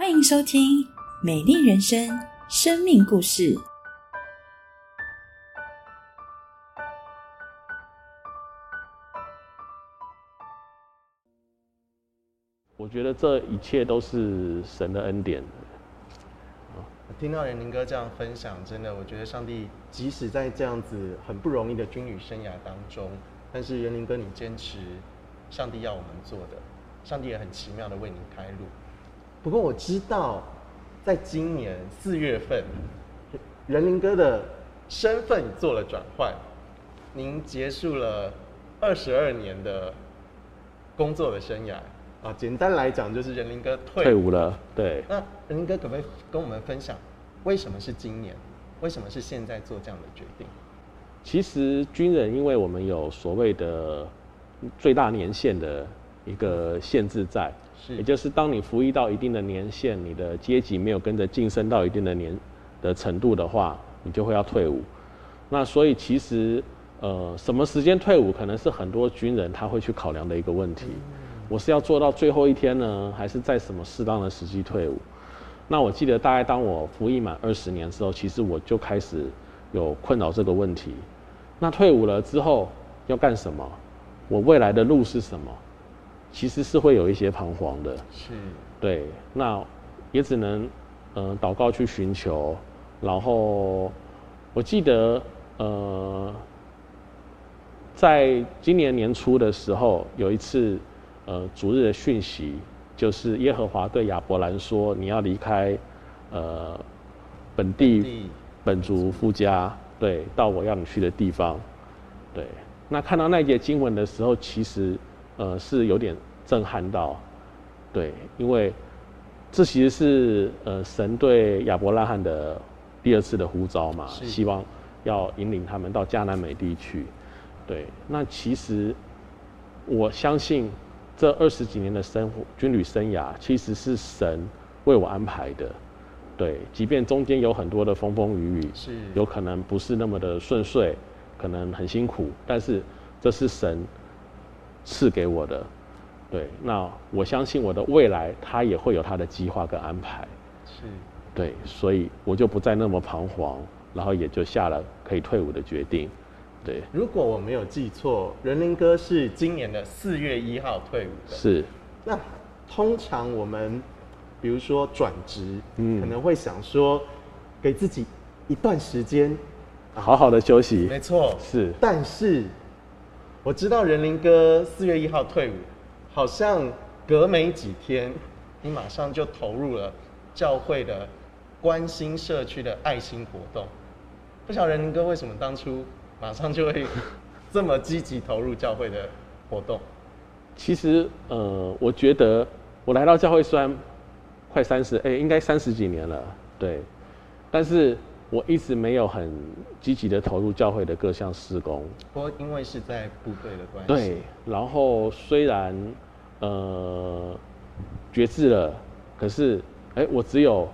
欢迎收听《美丽人生》生命故事。我觉得这一切都是神的恩典。听到仁林哥这样分享，真的，我觉得上帝即使在这样子很不容易的军旅生涯当中，但是仁林哥你坚持上帝要我们做的，上帝也很奇妙的为你开路。不过我知道，在今年四月份，仁林哥的身份做了转换，您结束了二十二年的工作的生涯啊，简单来讲就是仁林哥退退伍了，对。那仁林哥可不可以跟我们分享？为什么是今年？为什么是现在做这样的决定？其实军人，因为我们有所谓的最大年限的一个限制在，是，也就是当你服役到一定的年限，你的阶级没有跟着晋升到一定的年的程度的话，你就会要退伍。那所以其实，呃，什么时间退伍，可能是很多军人他会去考量的一个问题。我是要做到最后一天呢，还是在什么适当的时机退伍？那我记得大概当我服役满二十年之后，其实我就开始有困扰这个问题。那退伍了之后要干什么？我未来的路是什么？其实是会有一些彷徨的。是。对，那也只能嗯祷告去寻求。然后我记得呃，在今年年初的时候有一次呃主日的讯息。就是耶和华对亚伯兰说：“你要离开，呃，本地本族夫家，对，到我要你去的地方。”对，那看到那节经文的时候，其实呃是有点震撼到，对，因为这其实是呃神对亚伯拉罕的第二次的呼召嘛，希望要引领他们到迦南美地去。对，那其实我相信。这二十几年的生活军旅生涯，其实是神为我安排的，对，即便中间有很多的风风雨雨，是有可能不是那么的顺遂，可能很辛苦，但是这是神赐给我的，对，那我相信我的未来他也会有他的计划跟安排，是，对，所以我就不再那么彷徨，然后也就下了可以退伍的决定。对，如果我没有记错，仁林哥是今年的四月一号退伍的。是，那通常我们比如说转职，嗯，可能会想说给自己一段时间，好好的休息。没错，是。但是我知道仁林哥四月一号退伍，好像隔没几天，你马上就投入了教会的关心社区的爱心活动。不晓得仁林哥为什么当初？马上就会这么积极投入教会的活动。其实，呃，我觉得我来到教会虽然快三十，哎，应该三十几年了，对。但是我一直没有很积极的投入教会的各项施工。不过因为是在部队的关系。对。然后虽然呃决志了，可是哎，我只有。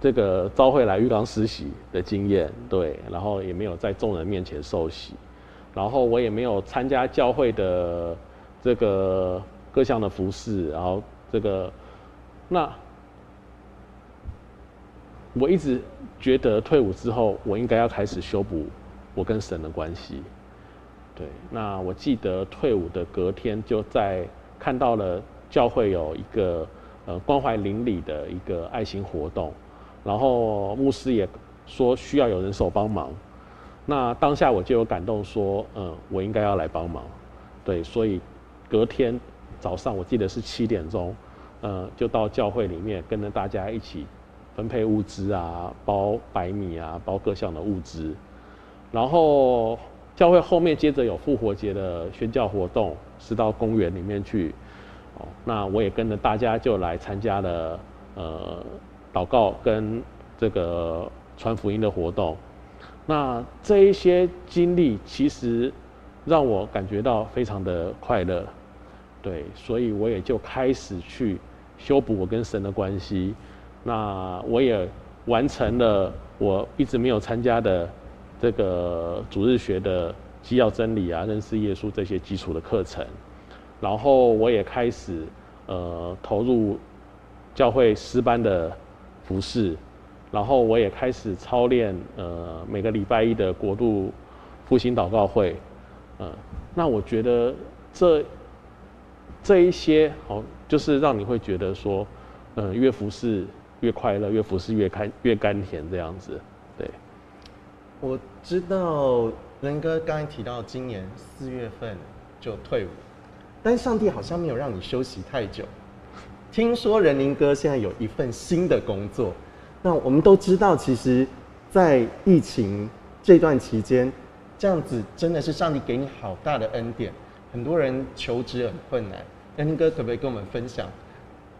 这个召会来浴缸实习的经验，对，然后也没有在众人面前受洗，然后我也没有参加教会的这个各项的服饰，然后这个，那我一直觉得退伍之后，我应该要开始修补我跟神的关系，对，那我记得退伍的隔天就在看到了教会有一个呃关怀邻里的一个爱心活动。然后牧师也说需要有人手帮忙，那当下我就有感动，说嗯，我应该要来帮忙，对，所以隔天早上我记得是七点钟，嗯，就到教会里面跟着大家一起分配物资啊，包白米啊，包各项的物资，然后教会后面接着有复活节的宣教活动，是到公园里面去，哦，那我也跟着大家就来参加了，呃。祷告跟这个传福音的活动，那这一些经历其实让我感觉到非常的快乐，对，所以我也就开始去修补我跟神的关系。那我也完成了我一直没有参加的这个主日学的基要真理啊、认识耶稣这些基础的课程，然后我也开始呃投入。教会师班的服饰，然后我也开始操练呃每个礼拜一的国度复兴祷告会，呃，那我觉得这这一些好，就是让你会觉得说，嗯，越服侍越快乐，越服侍越开越甘甜这样子，对。我知道仁哥刚才提到今年四月份就退伍，但上帝好像没有让你休息太久。听说仁林哥现在有一份新的工作，那我们都知道，其实，在疫情这段期间，这样子真的是上帝给你好大的恩典。很多人求职很困难，仁林哥可不可以跟我们分享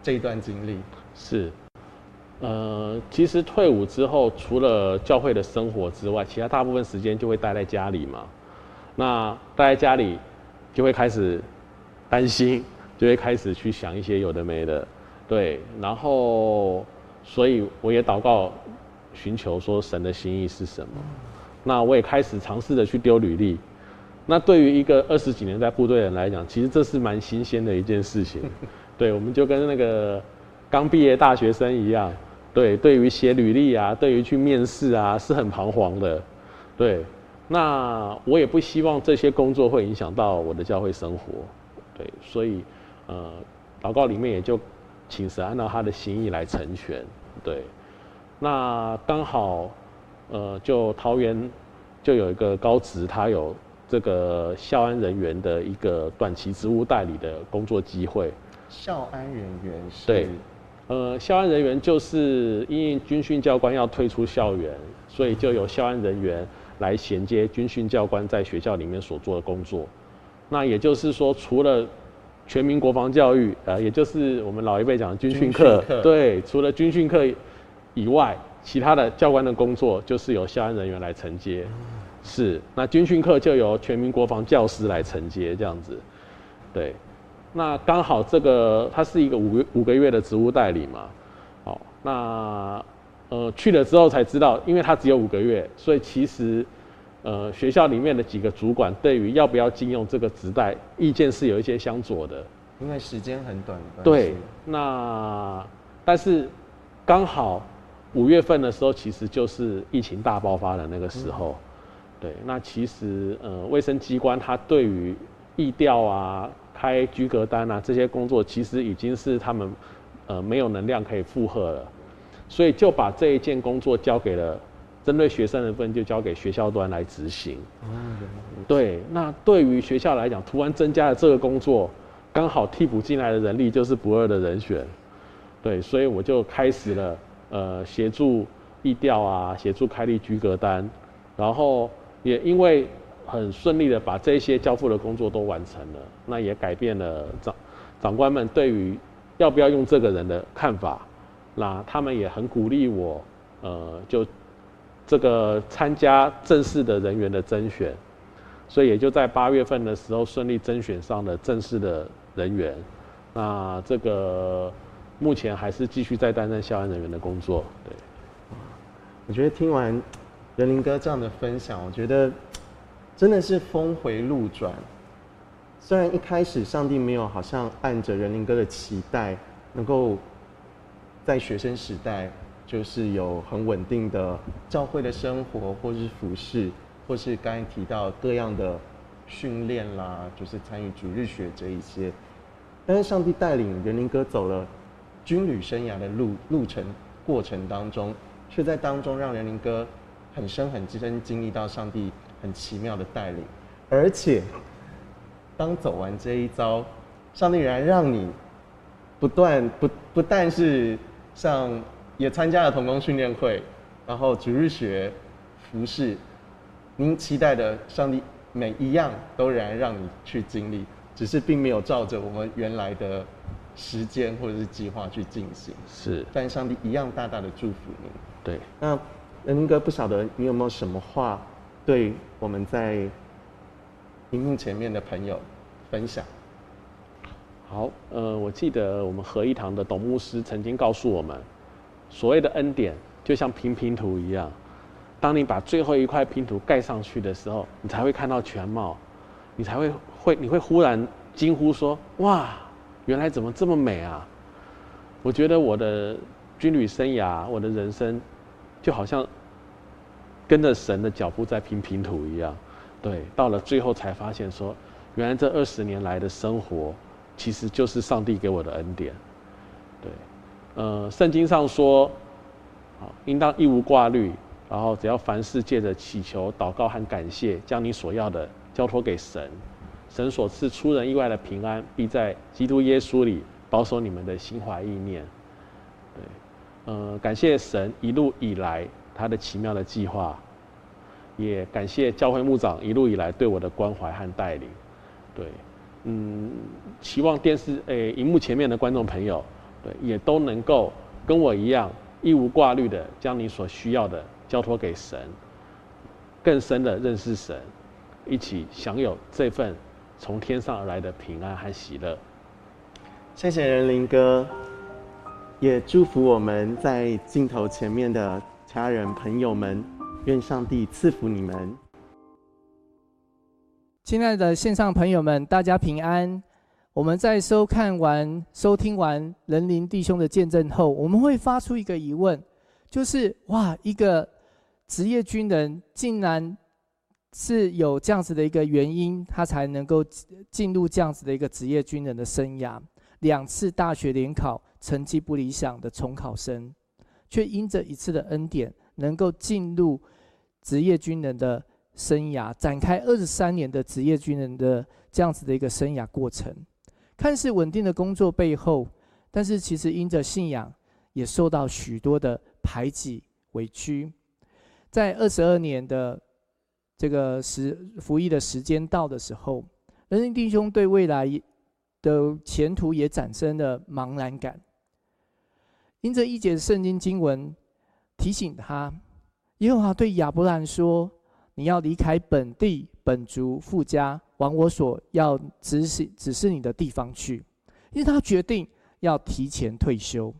这一段经历？是，呃，其实退伍之后，除了教会的生活之外，其他大部分时间就会待在家里嘛。那待在家里，就会开始担心。就会开始去想一些有的没的，对，然后，所以我也祷告，寻求说神的心意是什么。那我也开始尝试着去丢履历。那对于一个二十几年在部队的人来讲，其实这是蛮新鲜的一件事情。对，我们就跟那个刚毕业大学生一样，对，对于写履历啊，对于去面试啊，是很彷徨的。对，那我也不希望这些工作会影响到我的教会生活。对，所以。呃，祷告里面也就请神按照他的心意来成全，对。那刚好，呃，就桃园就有一个高职，他有这个校安人员的一个短期职务代理的工作机会。校安人员是？对，呃，校安人员就是因为军训教官要退出校园，所以就由校安人员来衔接军训教官在学校里面所做的工作。那也就是说，除了全民国防教育，呃，也就是我们老一辈讲的军训课，对，除了军训课以外，其他的教官的工作就是由校安人员来承接，是，那军训课就由全民国防教师来承接，这样子，对，那刚好这个它是一个五个五个月的职务代理嘛，好，那呃去了之后才知道，因为他只有五个月，所以其实。呃，学校里面的几个主管对于要不要禁用这个职代，意见是有一些相左的。因为时间很短。对，那但是刚好五月份的时候，其实就是疫情大爆发的那个时候。对，那其实呃，卫生机关它对于疫调啊、开居格单啊这些工作，其实已经是他们呃没有能量可以负荷了，所以就把这一件工作交给了。针对学生的份就交给学校端来执行。对，那对于学校来讲，突然增加了这个工作，刚好替补进来的人力就是不二的人选。对，所以我就开始了呃协助议调啊，协助开立居格单，然后也因为很顺利的把这些交付的工作都完成了，那也改变了长长官们对于要不要用这个人的看法。那他们也很鼓励我，呃，就。这个参加正式的人员的甄选，所以也就在八月份的时候顺利甄选上了正式的人员。那这个目前还是继续在担任校安人员的工作。对，我觉得听完仁林哥这样的分享，我觉得真的是峰回路转。虽然一开始上帝没有好像按着仁林哥的期待，能够在学生时代。就是有很稳定的教会的生活，或是服饰，或是刚才提到各样的训练啦，就是参与主日学这一些。但是上帝带领仁林哥走了军旅生涯的路路程过程当中，却在当中让仁林哥很深很深经历到上帝很奇妙的带领，而且当走完这一遭，上帝仍然让你不断不不但是像。也参加了童工训练会，然后主日学、服饰，您期待的上帝每一样都仍然让你去经历，只是并没有照着我们原来的时间或者是计划去进行。是，但上帝一样大大的祝福您。对，那恩哥不晓得你有没有什么话对我们在荧幕前面的朋友分享？好，呃，我记得我们合一堂的董牧师曾经告诉我们。所谓的恩典，就像拼拼图一样，当你把最后一块拼图盖上去的时候，你才会看到全貌，你才会会你会忽然惊呼说：“哇，原来怎么这么美啊！”我觉得我的军旅生涯，我的人生，就好像跟着神的脚步在拼拼图一样。对，到了最后才发现说，原来这二十年来的生活，其实就是上帝给我的恩典。对，呃，圣经上说，好，应当一无挂虑，然后只要凡事借着祈求、祷告和感谢，将你所要的交托给神。神所赐出人意外的平安，必在基督耶稣里保守你们的心怀意念。对，呃，感谢神一路以来他的奇妙的计划，也感谢教会牧长一路以来对我的关怀和带领。对，嗯，期望电视诶荧幕前面的观众朋友，对，也都能够跟我一样一无挂虑的将你所需要的交托给神，更深的认识神，一起享有这份。从天上而来的平安和喜乐，谢谢仁林哥，也祝福我们在镜头前面的家人朋友们，愿上帝赐福你们。亲爱的线上朋友们，大家平安。我们在收看完、收听完仁林弟兄的见证后，我们会发出一个疑问，就是哇，一个职业军人竟然。是有这样子的一个原因，他才能够进入这样子的一个职业军人的生涯。两次大学联考成绩不理想的重考生，却因着一次的恩典，能够进入职业军人的生涯，展开二十三年的职业军人的这样子的一个生涯过程。看似稳定的工作背后，但是其实因着信仰，也受到许多的排挤委屈。在二十二年的。这个时服役的时间到的时候，人人弟兄对未来的前途也产生了茫然感。因着一节圣经经文提醒他，耶和华对亚伯兰说：“你要离开本地本族富家，往我所要指示指示你的地方去。”因为他决定要提前退休，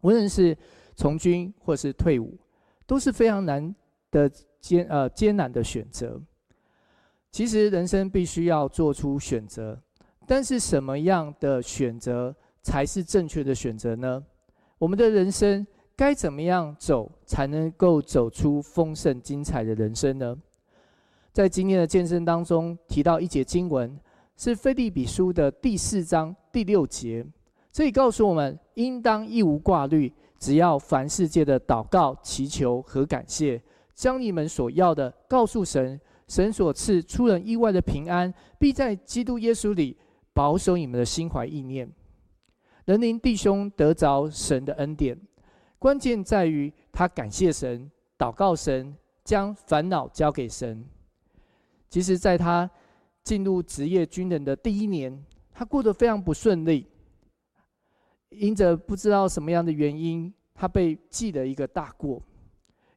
无论是从军或是退伍，都是非常难的。艰呃艰难的选择，其实人生必须要做出选择，但是什么样的选择才是正确的选择呢？我们的人生该怎么样走才能够走出丰盛精彩的人生呢？在今天的健身当中提到一节经文，是菲利比书的第四章第六节，这里告诉我们，应当一无挂虑，只要凡世界的祷告、祈求和感谢。将你们所要的告诉神，神所赐出人意外的平安，必在基督耶稣里保守你们的心怀意念。人灵弟兄得着神的恩典，关键在于他感谢神、祷告神，将烦恼交给神。其实，在他进入职业军人的第一年，他过得非常不顺利，因着不知道什么样的原因，他被记了一个大过。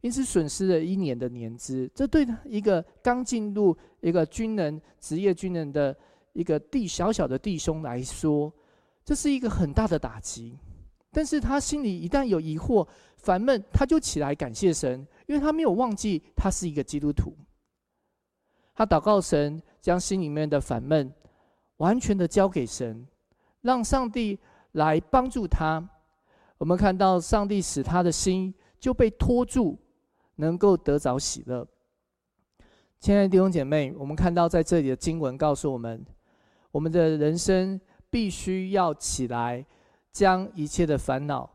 因此损失了一年的年资，这对一个刚进入一个军人、职业军人的一个弟小小的弟兄来说，这是一个很大的打击。但是他心里一旦有疑惑、烦闷，他就起来感谢神，因为他没有忘记他是一个基督徒。他祷告神，将心里面的烦闷完全的交给神，让上帝来帮助他。我们看到上帝使他的心就被拖住。能够得着喜乐，亲爱的弟兄姐妹，我们看到在这里的经文告诉我们，我们的人生必须要起来，将一切的烦恼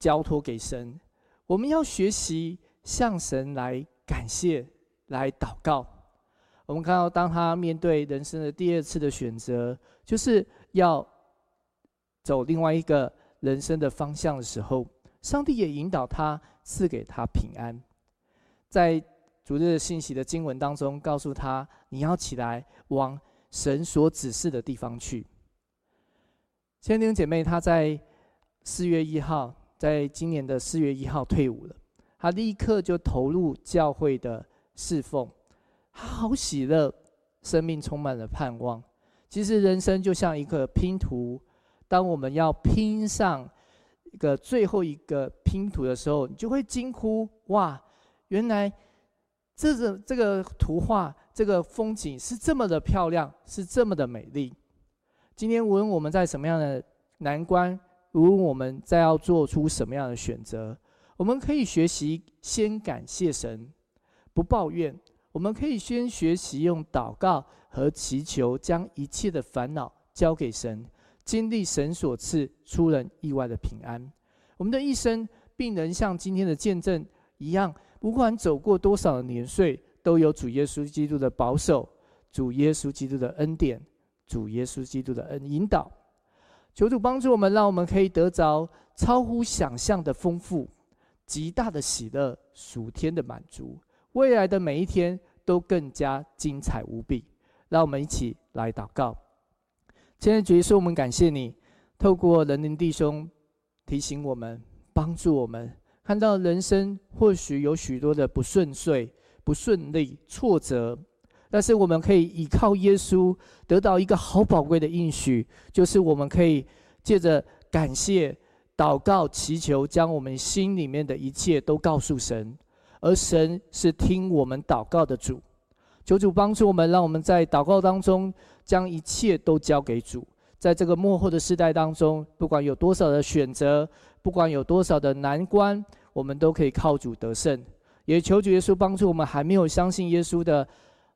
交托给神。我们要学习向神来感谢、来祷告。我们看到，当他面对人生的第二次的选择，就是要走另外一个人生的方向的时候，上帝也引导他。赐给他平安，在主日的信息的经文当中，告诉他你要起来往神所指示的地方去。千灵姐妹，她在四月一号，在今年的四月一号退伍了，她立刻就投入教会的侍奉，她好喜乐，生命充满了盼望。其实人生就像一个拼图，当我们要拼上。一个最后一个拼图的时候，你就会惊呼：哇！原来这个这个图画、这个风景是这么的漂亮，是这么的美丽。今天无论我们在什么样的难关无论我们再要做出什么样的选择，我们可以学习先感谢神，不抱怨。我们可以先学习用祷告和祈求，将一切的烦恼交给神，经历神所赐出人意外的平安。我们的一生并能像今天的见证一样，不管走过多少的年岁，都有主耶稣基督的保守，主耶稣基督的恩典，主耶稣基督的恩引导。求主帮助我们，让我们可以得着超乎想象的丰富、极大的喜乐、属天的满足。未来的每一天都更加精彩无比，让我们一起来祷告。今天主耶稣，我们感谢你，透过人灵弟兄提醒我们、帮助我们，看到人生或许有许多的不顺遂、不顺利、挫折，但是我们可以依靠耶稣，得到一个好宝贵的应许，就是我们可以借着感谢、祷告、祈求，将我们心里面的一切都告诉神。而神是听我们祷告的主，求主帮助我们，让我们在祷告当中将一切都交给主。在这个幕后的时代当中，不管有多少的选择，不管有多少的难关，我们都可以靠主得胜。也求主耶稣帮助我们还没有相信耶稣的，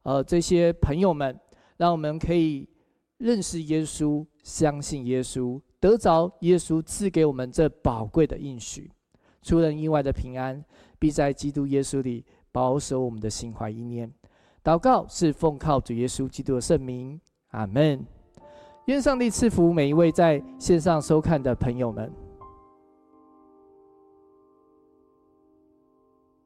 呃，这些朋友们，让我们可以认识耶稣，相信耶稣，得着耶稣赐给我们这宝贵的应许，出人意外的平安。必在基督耶稣里保守我们的心怀意念。祷告是奉靠主耶稣基督的圣名，阿门。愿上帝赐福每一位在线上收看的朋友们。